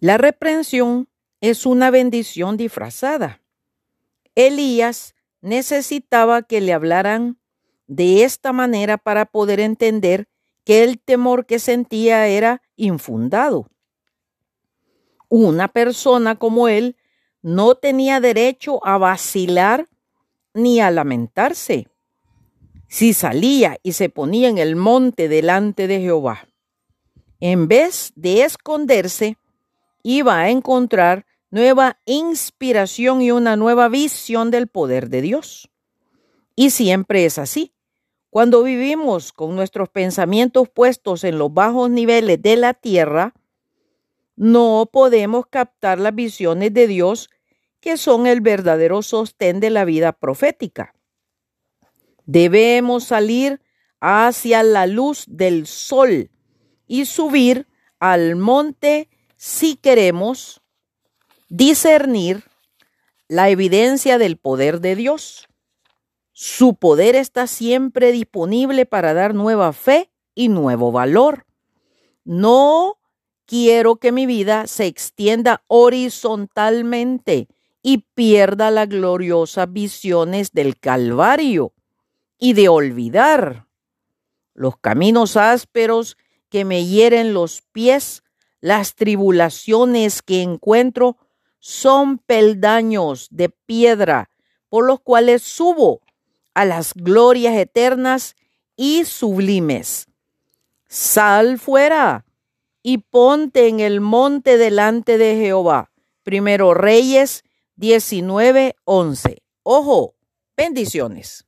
La reprensión es una bendición disfrazada. Elías necesitaba que le hablaran de esta manera para poder entender que el temor que sentía era infundado. Una persona como él no tenía derecho a vacilar ni a lamentarse si salía y se ponía en el monte delante de Jehová. En vez de esconderse, iba a encontrar nueva inspiración y una nueva visión del poder de Dios. Y siempre es así. Cuando vivimos con nuestros pensamientos puestos en los bajos niveles de la tierra, no podemos captar las visiones de Dios que son el verdadero sostén de la vida profética. Debemos salir hacia la luz del sol y subir al monte si queremos discernir la evidencia del poder de Dios. Su poder está siempre disponible para dar nueva fe y nuevo valor. No quiero que mi vida se extienda horizontalmente y pierda las gloriosas visiones del Calvario y de olvidar los caminos ásperos que me hieren los pies, las tribulaciones que encuentro son peldaños de piedra por los cuales subo a las glorias eternas y sublimes. Sal fuera y ponte en el monte delante de Jehová. Primero Reyes 19:11. Ojo, bendiciones.